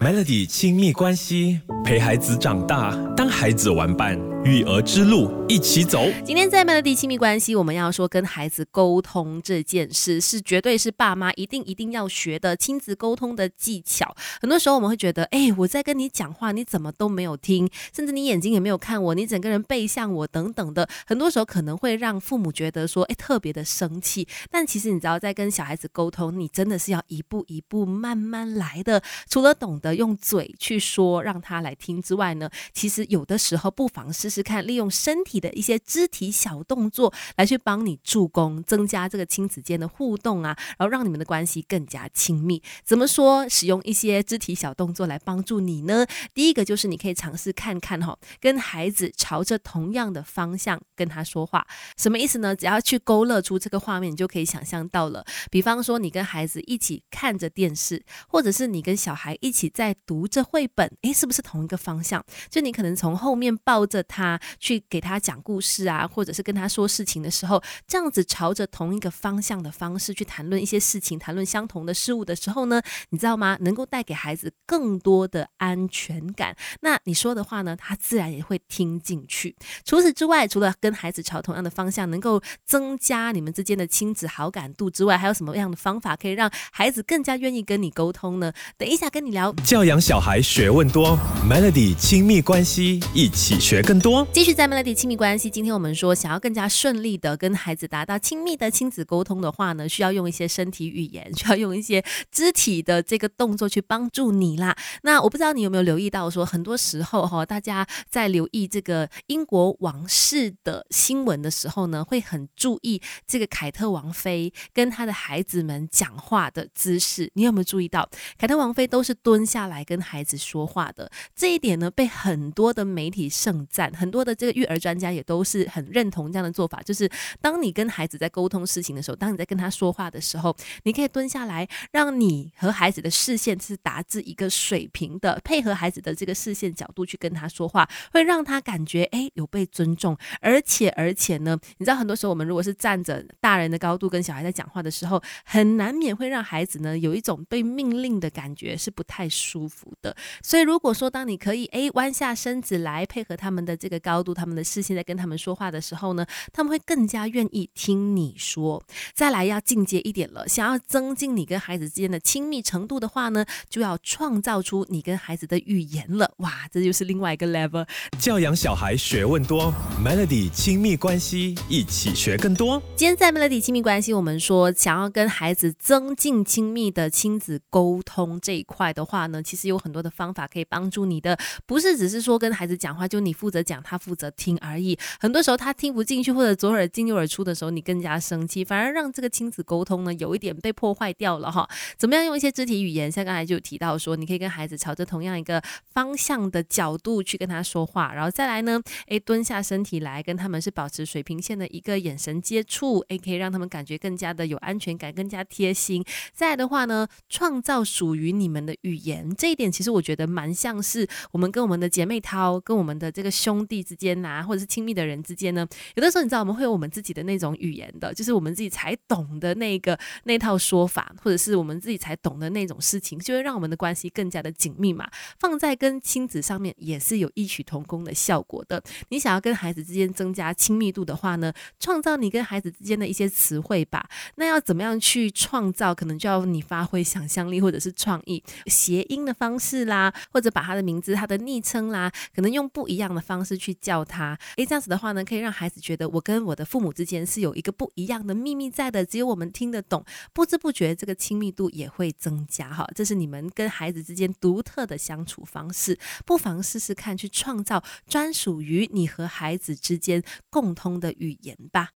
Melody 亲密关系，陪孩子长大，当孩子玩伴，育儿之路一起走。今天在 Melody 亲密关系，我们要说跟孩子沟通这件事，是绝对是爸妈一定一定要学的亲子沟通的技巧。很多时候我们会觉得，哎，我在跟你讲话，你怎么都没有听，甚至你眼睛也没有看我，你整个人背向我等等的，很多时候可能会让父母觉得说，哎，特别的生气。但其实你知道，在跟小孩子沟通，你真的是要一步一步慢慢来的。除了懂得。用嘴去说，让他来听之外呢，其实有的时候不妨是试看，利用身体的一些肢体小动作来去帮你助攻，增加这个亲子间的互动啊，然后让你们的关系更加亲密。怎么说？使用一些肢体小动作来帮助你呢？第一个就是你可以尝试看看哈，跟孩子朝着同样的方向跟他说话，什么意思呢？只要去勾勒出这个画面，你就可以想象到了。比方说，你跟孩子一起看着电视，或者是你跟小孩一起在。在读着绘本，诶，是不是同一个方向？就你可能从后面抱着他他去给他讲故事啊，或者是跟他说事情的时候，这样子朝着同一个方向的方式去谈论一些事情，谈论相同的事物的时候呢，你知道吗？能够带给孩子更多的安全感。那你说的话呢，他自然也会听进去。除此之外，除了跟孩子朝同样的方向，能够增加你们之间的亲子好感度之外，还有什么样的方法可以让孩子更加愿意跟你沟通呢？等一下跟你聊。教养小孩学问多，Melody 亲密关系一起学更多。继续在 Melody 亲密关系，今天我们说，想要更加顺利的跟孩子达到亲密的亲子沟通的话呢，需要用一些身体语言，需要用一些肢体的这个动作去帮助你啦。那我不知道你有没有留意到，说很多时候哈，大家在留意这个英国王室的新闻的时候呢，会很注意这个凯特王妃跟她的孩子们讲话的姿势。你有没有注意到，凯特王妃都是蹲下。来跟孩子说话的这一点呢，被很多的媒体盛赞，很多的这个育儿专家也都是很认同这样的做法。就是当你跟孩子在沟通事情的时候，当你在跟他说话的时候，你可以蹲下来，让你和孩子的视线是达至一个水平的，配合孩子的这个视线角度去跟他说话，会让他感觉哎有被尊重。而且而且呢，你知道很多时候我们如果是站着大人的高度跟小孩在讲话的时候，很难免会让孩子呢有一种被命令的感觉，是不太舒。服的，所以如果说当你可以诶弯下身子来配合他们的这高度，他们的视线在跟他们说话的时候呢，他们会更加愿意听你说。再来要进阶一点了，想要增进你跟孩子之间的亲密程度的话呢，就要创造出你跟孩子的语言了。哇，这就是另外一个 level。教养小孩学问多，Melody 亲密关系一起学更多。今天在 Melody 亲密关系，我们说想要跟孩子增进亲密的亲子沟通这一块的话呢。其实有很多的方法可以帮助你的，不是只是说跟孩子讲话就你负责讲，他负责听而已。很多时候他听不进去，或者左耳进右耳出的时候，你更加生气，反而让这个亲子沟通呢有一点被破坏掉了哈。怎么样用一些肢体语言？像刚才就提到说，你可以跟孩子朝着同样一个方向的角度去跟他说话，然后再来呢，诶，蹲下身体来跟他们是保持水平线的一个眼神接触，诶，可以让他们感觉更加的有安全感，更加贴心。再来的话呢，创造属于你们的语言。这一点其实我觉得蛮像是我们跟我们的姐妹涛、跟我们的这个兄兄弟之间呐，或者是亲密的人之间呢，有的时候你知道我们会有我们自己的那种语言的，就是我们自己才懂的那个那套说法，或者是我们自己才懂的那种事情，就会让我们的关系更加的紧密嘛。放在跟亲子上面也是有异曲同工的效果的。你想要跟孩子之间增加亲密度的话呢，创造你跟孩子之间的一些词汇吧。那要怎么样去创造？可能就要你发挥想象力或者是创意，谐音的。方式啦，或者把他的名字、他的昵称啦，可能用不一样的方式式去叫他。诶，这样子的话呢，可以让孩子觉得我跟我的父母之间是有一个不一样的秘密在的，只有我们听得懂。不知不觉，这个亲密度也会增加哈。这是你们跟孩子之间独特的相处方式，不妨试试看，去创造专属于你和孩子之间共通的语言吧。